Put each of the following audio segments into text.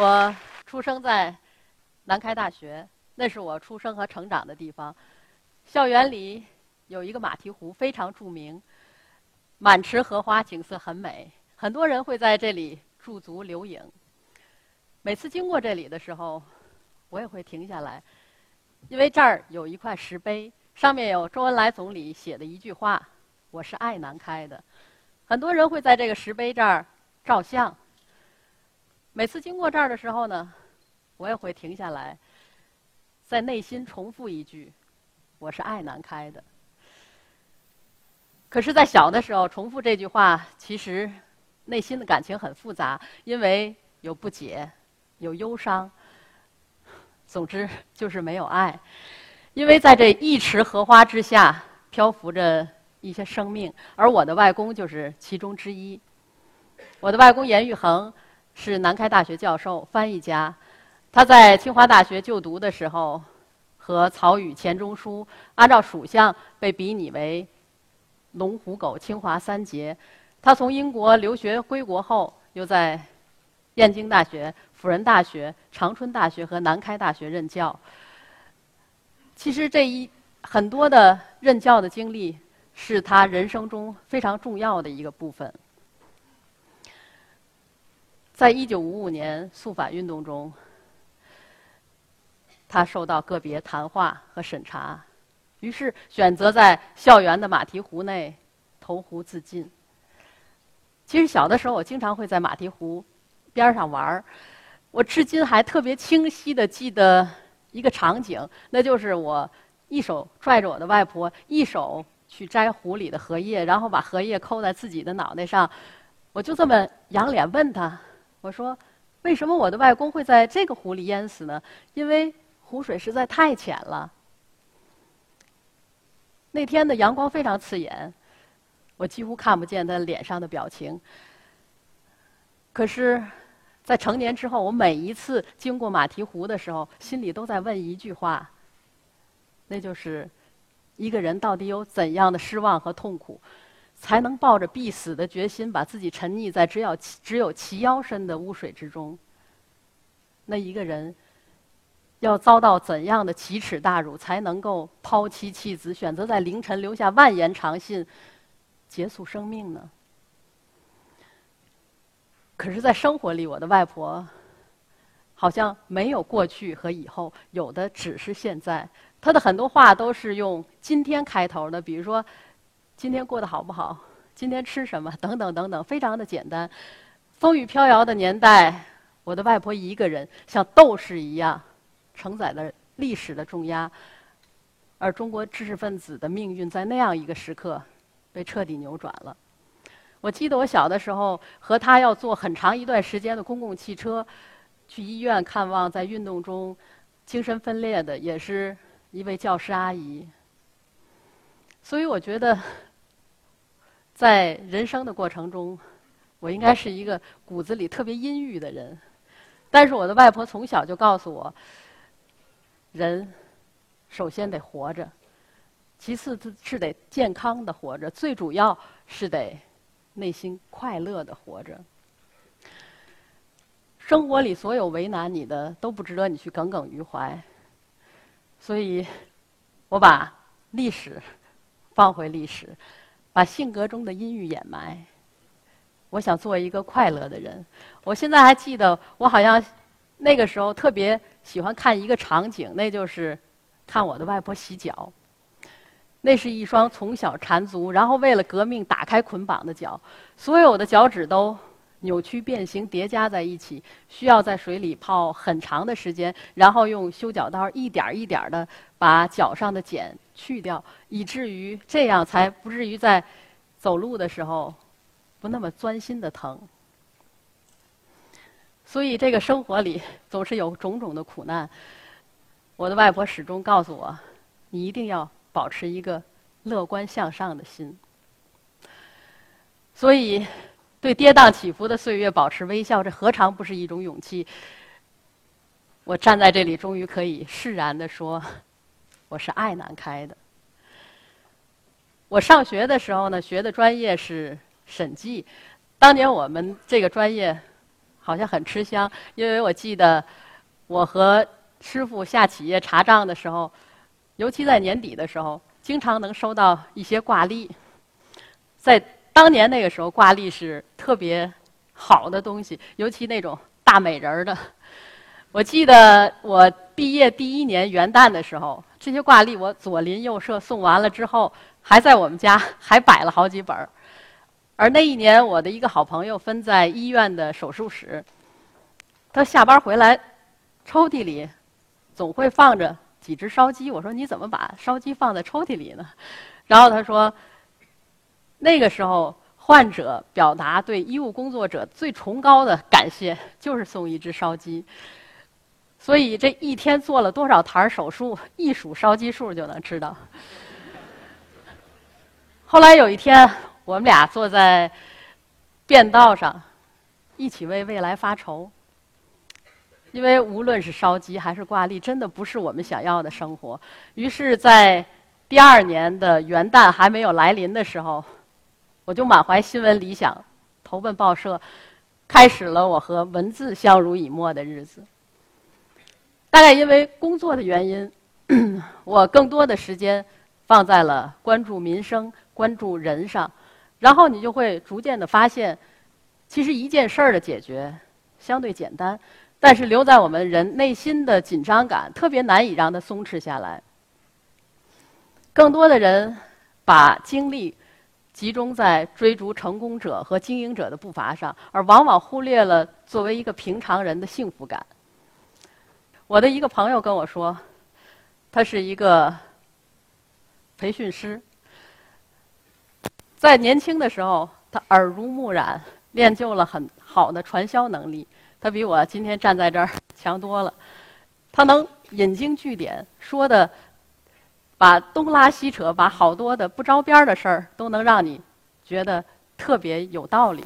我出生在南开大学，那是我出生和成长的地方。校园里有一个马蹄湖，非常著名，满池荷花，景色很美。很多人会在这里驻足留影。每次经过这里的时候，我也会停下来，因为这儿有一块石碑，上面有周恩来总理写的一句话：“我是爱南开的。”很多人会在这个石碑这儿照相。每次经过这儿的时候呢，我也会停下来，在内心重复一句：“我是爱南开的。”可是，在小的时候重复这句话，其实内心的感情很复杂，因为有不解，有忧伤，总之就是没有爱。因为在这一池荷花之下，漂浮着一些生命，而我的外公就是其中之一。我的外公严玉衡。是南开大学教授、翻译家。他在清华大学就读的时候，和曹禺、钱钟书按照属相被比拟为龙虎狗清华三杰。他从英国留学归国后，又在燕京大学、辅仁大学、长春大学和南开大学任教。其实这一很多的任教的经历，是他人生中非常重要的一个部分。在一九五五年肃反运动中，他受到个别谈话和审查，于是选择在校园的马蹄湖内投湖自尽。其实小的时候，我经常会在马蹄湖边上玩儿。我至今还特别清晰的记得一个场景，那就是我一手拽着我的外婆，一手去摘湖里的荷叶，然后把荷叶扣在自己的脑袋上，我就这么仰脸问他。我说：“为什么我的外公会在这个湖里淹死呢？因为湖水实在太浅了。那天的阳光非常刺眼，我几乎看不见他脸上的表情。可是，在成年之后，我每一次经过马蹄湖的时候，心里都在问一句话：那就是，一个人到底有怎样的失望和痛苦？”才能抱着必死的决心，把自己沉溺在只有只有齐腰深的污水之中。那一个人要遭到怎样的奇耻大辱，才能够抛妻弃子，选择在凌晨留下万言长信，结束生命呢？可是，在生活里，我的外婆好像没有过去和以后，有的只是现在。她的很多话都是用“今天”开头的，比如说。今天过得好不好？今天吃什么？等等等等，非常的简单。风雨飘摇的年代，我的外婆一个人像斗士一样，承载了历史的重压，而中国知识分子的命运在那样一个时刻被彻底扭转了。我记得我小的时候和他要坐很长一段时间的公共汽车去医院看望在运动中精神分裂的，也是一位教师阿姨。所以我觉得。在人生的过程中，我应该是一个骨子里特别阴郁的人。但是我的外婆从小就告诉我，人首先得活着，其次是得健康的活着，最主要是得内心快乐的活着。生活里所有为难你的，都不值得你去耿耿于怀。所以，我把历史放回历史。把性格中的阴郁掩埋。我想做一个快乐的人。我现在还记得，我好像那个时候特别喜欢看一个场景，那就是看我的外婆洗脚。那是一双从小缠足，然后为了革命打开捆绑的脚，所有的脚趾都扭曲变形，叠加在一起，需要在水里泡很长的时间，然后用修脚刀一点一点的把脚上的茧。去掉，以至于这样才不至于在走路的时候不那么钻心的疼。所以，这个生活里总是有种种的苦难。我的外婆始终告诉我：“你一定要保持一个乐观向上的心。”所以，对跌宕起伏的岁月保持微笑，这何尝不是一种勇气？我站在这里，终于可以释然的说。我是爱南开的。我上学的时候呢，学的专业是审计。当年我们这个专业，好像很吃香，因为我记得我和师傅下企业查账的时候，尤其在年底的时候，经常能收到一些挂历。在当年那个时候，挂历是特别好的东西，尤其那种大美人儿的。我记得我毕业第一年元旦的时候，这些挂历我左邻右舍送完了之后，还在我们家还摆了好几本儿。而那一年，我的一个好朋友分在医院的手术室，他下班回来，抽屉里总会放着几只烧鸡。我说：“你怎么把烧鸡放在抽屉里呢？”然后他说：“那个时候，患者表达对医务工作者最崇高的感谢，就是送一只烧鸡。所以这一天做了多少台手术，一数烧鸡数就能知道。”后来有一天。我们俩坐在便道上，一起为未来发愁。因为无论是烧鸡还是挂历，真的不是我们想要的生活。于是，在第二年的元旦还没有来临的时候，我就满怀新闻理想，投奔报社，开始了我和文字相濡以沫的日子。大概因为工作的原因，我更多的时间放在了关注民生、关注人上。然后你就会逐渐的发现，其实一件事儿的解决相对简单，但是留在我们人内心的紧张感特别难以让它松弛下来。更多的人把精力集中在追逐成功者和经营者的步伐上，而往往忽略了作为一个平常人的幸福感。我的一个朋友跟我说，他是一个培训师。在年轻的时候，他耳濡目染，练就了很好的传销能力。他比我今天站在这儿 强多了。他能引经据典，说的把东拉西扯，把好多的不着边的事儿都能让你觉得特别有道理。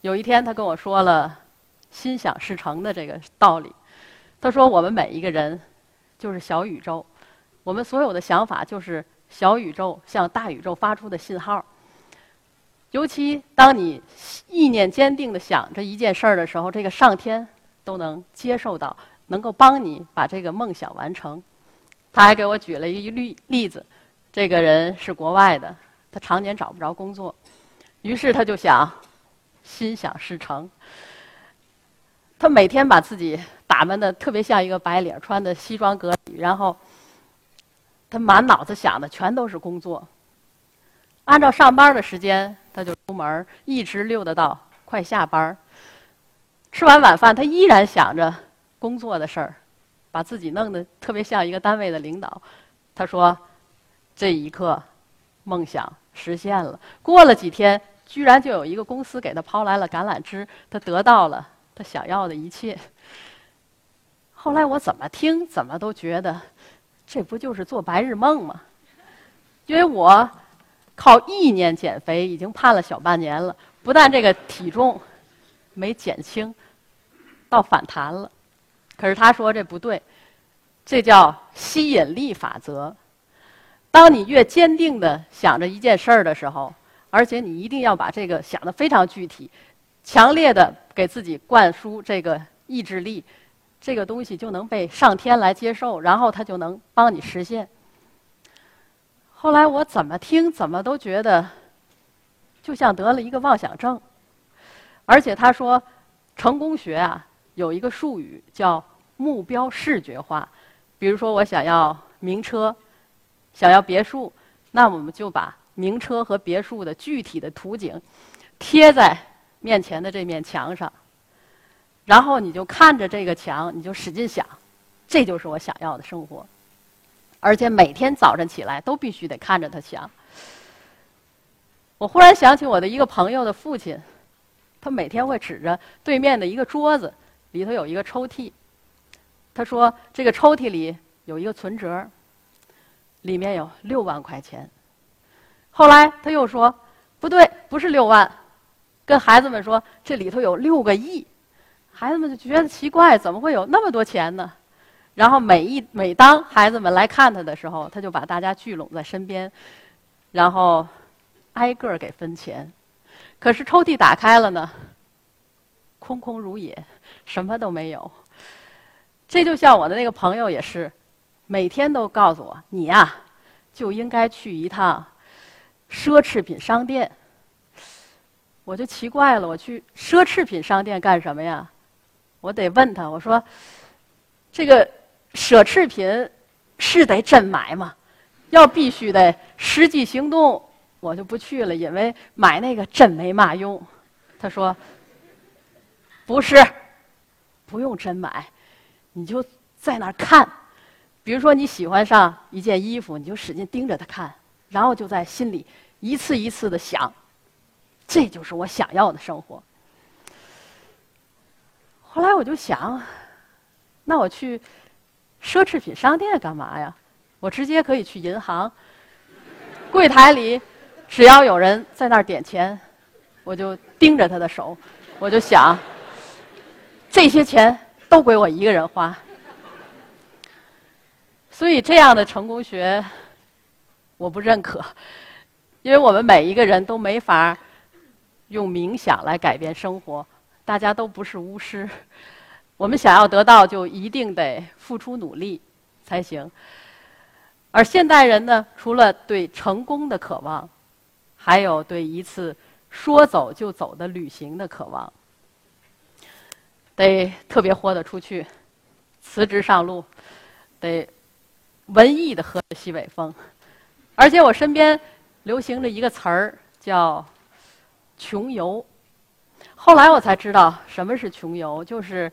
有一天，他跟我说了“心想事成”的这个道理。他说：“我们每一个人就是小宇宙，我们所有的想法就是。”小宇宙向大宇宙发出的信号，尤其当你意念坚定的想着一件事儿的时候，这个上天都能接受到，能够帮你把这个梦想完成。他还给我举了一例例子，这个人是国外的，他常年找不着工作，于是他就想心想事成。他每天把自己打扮的特别像一个白领，穿的西装革履，然后。他满脑子想的全都是工作。按照上班的时间，他就出门，一直溜达到快下班。吃完晚饭，他依然想着工作的事儿，把自己弄得特别像一个单位的领导。他说：“这一刻，梦想实现了。”过了几天，居然就有一个公司给他抛来了橄榄枝，他得到了他想要的一切。后来我怎么听，怎么都觉得。这不就是做白日梦吗？因为我靠意念减肥已经盼了小半年了，不但这个体重没减轻，倒反弹了。可是他说这不对，这叫吸引力法则。当你越坚定的想着一件事儿的时候，而且你一定要把这个想的非常具体，强烈的给自己灌输这个意志力。这个东西就能被上天来接受，然后他就能帮你实现。后来我怎么听怎么都觉得，就像得了一个妄想症。而且他说，成功学啊有一个术语叫目标视觉化。比如说我想要名车，想要别墅，那我们就把名车和别墅的具体的图景贴在面前的这面墙上。然后你就看着这个墙，你就使劲想，这就是我想要的生活。而且每天早晨起来都必须得看着它想。我忽然想起我的一个朋友的父亲，他每天会指着对面的一个桌子，里头有一个抽屉。他说这个抽屉里有一个存折，里面有六万块钱。后来他又说不对，不是六万，跟孩子们说这里头有六个亿。孩子们就觉得奇怪，怎么会有那么多钱呢？然后每一每当孩子们来看他的时候，他就把大家聚拢在身边，然后挨个儿给分钱。可是抽屉打开了呢，空空如也，什么都没有。这就像我的那个朋友也是，每天都告诉我：“你呀，就应该去一趟奢侈品商店。”我就奇怪了，我去奢侈品商店干什么呀？我得问他，我说：“这个奢侈品是得真买吗？要必须得实际行动，我就不去了，因为买那个真没嘛用。”他说：“不是，不用真买，你就在那儿看。比如说你喜欢上一件衣服，你就使劲盯着它看，然后就在心里一次一次的想。”这就是我想要的生活。后来我就想，那我去奢侈品商店干嘛呀？我直接可以去银行，柜台里只要有人在那儿点钱，我就盯着他的手，我就想，这些钱都归我一个人花。所以这样的成功学，我不认可，因为我们每一个人都没法。用冥想来改变生活，大家都不是巫师。我们想要得到，就一定得付出努力才行。而现代人呢，除了对成功的渴望，还有对一次说走就走的旅行的渴望。得特别豁得出去，辞职上路，得文艺的喝西北风。而且我身边流行着一个词儿，叫。穷游，后来我才知道什么是穷游，就是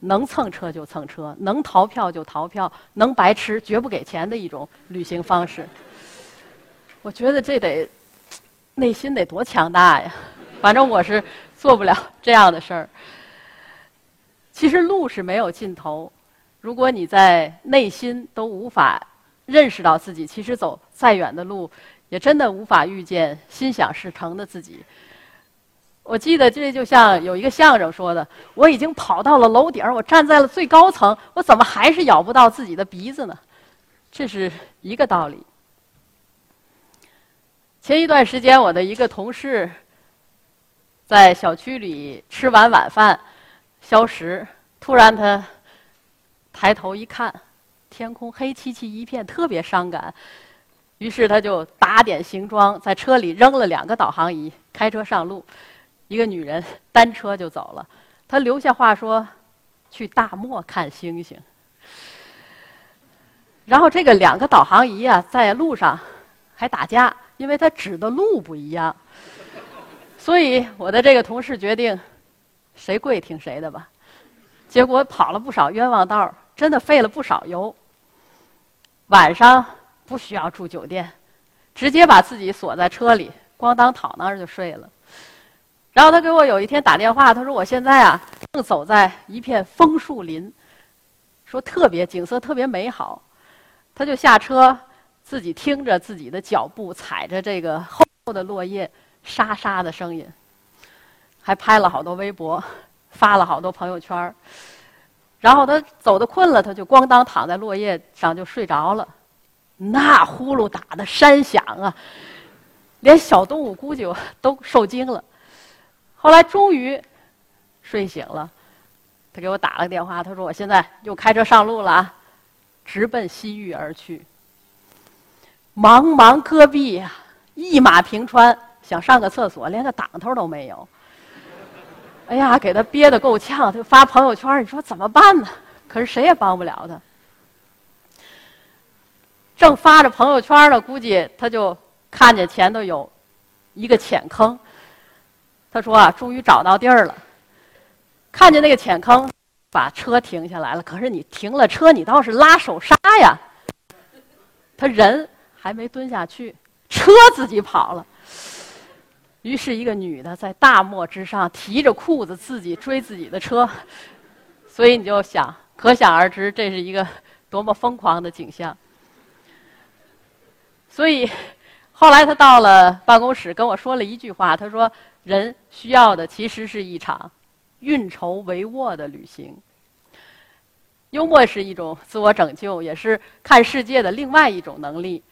能蹭车就蹭车，能逃票就逃票，能白吃绝不给钱的一种旅行方式。我觉得这得内心得多强大呀！反正我是做不了 这样的事儿。其实路是没有尽头，如果你在内心都无法认识到自己，其实走再远的路。也真的无法遇见心想事成的自己。我记得这就像有一个相声说的：“我已经跑到了楼顶我站在了最高层，我怎么还是咬不到自己的鼻子呢？”这是一个道理。前一段时间，我的一个同事在小区里吃完晚饭消食，突然他抬头一看，天空黑漆漆一片，特别伤感。于是他就打点行装，在车里扔了两个导航仪，开车上路。一个女人单车就走了，他留下话说：“去大漠看星星。”然后这个两个导航仪啊，在路上还打架，因为他指的路不一样。所以我的这个同事决定，谁贵听谁的吧。结果跑了不少冤枉道，真的费了不少油。晚上。不需要住酒店，直接把自己锁在车里，咣当躺那儿就睡了。然后他给我有一天打电话，他说：“我现在啊，正走在一片枫树林，说特别景色特别美好。”他就下车，自己听着自己的脚步踩着这个厚厚的落叶，沙沙的声音，还拍了好多微博，发了好多朋友圈。然后他走的困了，他就咣当躺在落叶上就睡着了。那呼噜打的山响啊，连小动物估计都受惊了。后来终于睡醒了，他给我打了个电话，他说：“我现在又开车上路了啊，直奔西域而去。茫茫戈壁呀，一马平川，想上个厕所连个挡头都没有。哎呀，给他憋得够呛，他就发朋友圈，你说怎么办呢？可是谁也帮不了他。”正发着朋友圈呢，估计他就看见前头有一个浅坑。他说啊，终于找到地儿了。看见那个浅坑，把车停下来了。可是你停了车，你倒是拉手刹呀。他人还没蹲下去，车自己跑了。于是，一个女的在大漠之上提着裤子自己追自己的车。所以你就想，可想而知，这是一个多么疯狂的景象。所以，后来他到了办公室，跟我说了一句话。他说：“人需要的其实是一场运筹帷幄的旅行。幽默是一种自我拯救，也是看世界的另外一种能力。”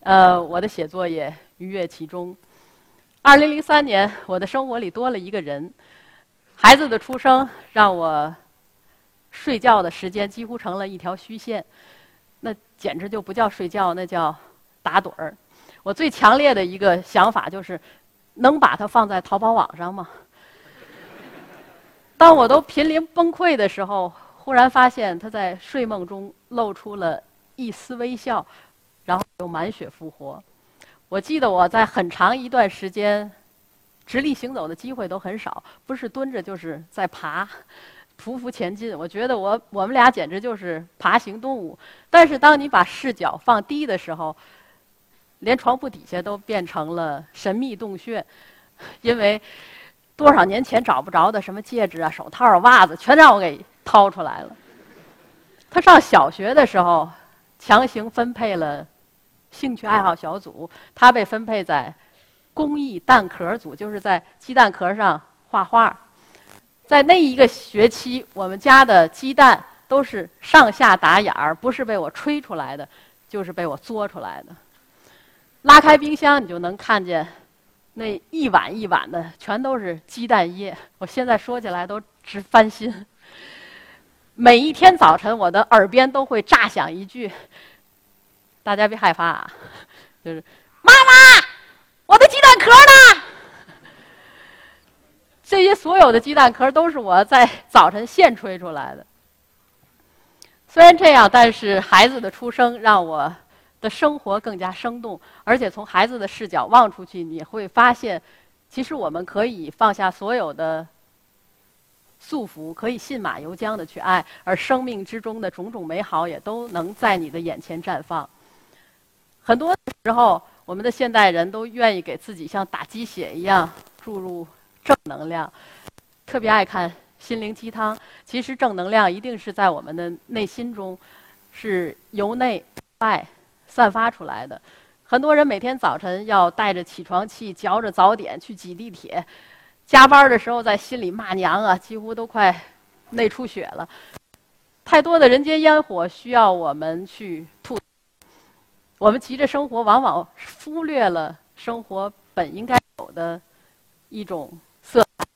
呃，我的写作也愉悦其中。二零零三年，我的生活里多了一个人，孩子的出生让我睡觉的时间几乎成了一条虚线，那简直就不叫睡觉，那叫打盹儿。我最强烈的一个想法就是，能把它放在淘宝网上吗？当我都濒临崩溃的时候，忽然发现他在睡梦中露出了一丝微笑，然后又满血复活。我记得我在很长一段时间。直立行走的机会都很少，不是蹲着就是在爬，匍匐前进。我觉得我我们俩简直就是爬行动物。但是当你把视角放低的时候，连床铺底下都变成了神秘洞穴，因为多少年前找不着的什么戒指啊、手套啊、袜子，全让我给掏出来了。他上小学的时候，强行分配了兴趣爱好小组，他被分配在。工艺蛋壳组就是在鸡蛋壳上画画，在那一个学期，我们家的鸡蛋都是上下打眼儿，不是被我吹出来的，就是被我做出来的。拉开冰箱，你就能看见那一碗一碗的，全都是鸡蛋液。我现在说起来都直翻心。每一天早晨，我的耳边都会炸响一句：“大家别害怕啊，就是妈妈。”我的鸡蛋壳呢？这些所有的鸡蛋壳都是我在早晨现吹出来的。虽然这样，但是孩子的出生让我的生活更加生动，而且从孩子的视角望出去，你会发现，其实我们可以放下所有的束缚，可以信马由缰的去爱，而生命之中的种种美好也都能在你的眼前绽放。很多时候。我们的现代人都愿意给自己像打鸡血一样注入正能量，特别爱看心灵鸡汤。其实正能量一定是在我们的内心中，是由内外散发出来的。很多人每天早晨要带着起床气，嚼着早点去挤地铁，加班的时候在心里骂娘啊，几乎都快内出血了。太多的人间烟火需要我们去吐。我们急着生活，往往忽略了生活本应该有的一种色彩。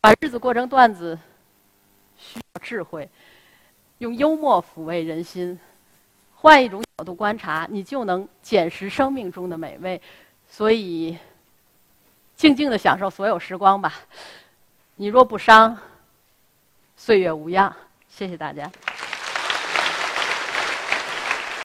把日子过成段子，需要智慧，用幽默抚慰人心，换一种角度观察，你就能捡拾生命中的美味。所以，静静的享受所有时光吧。你若不伤，岁月无恙。谢谢大家。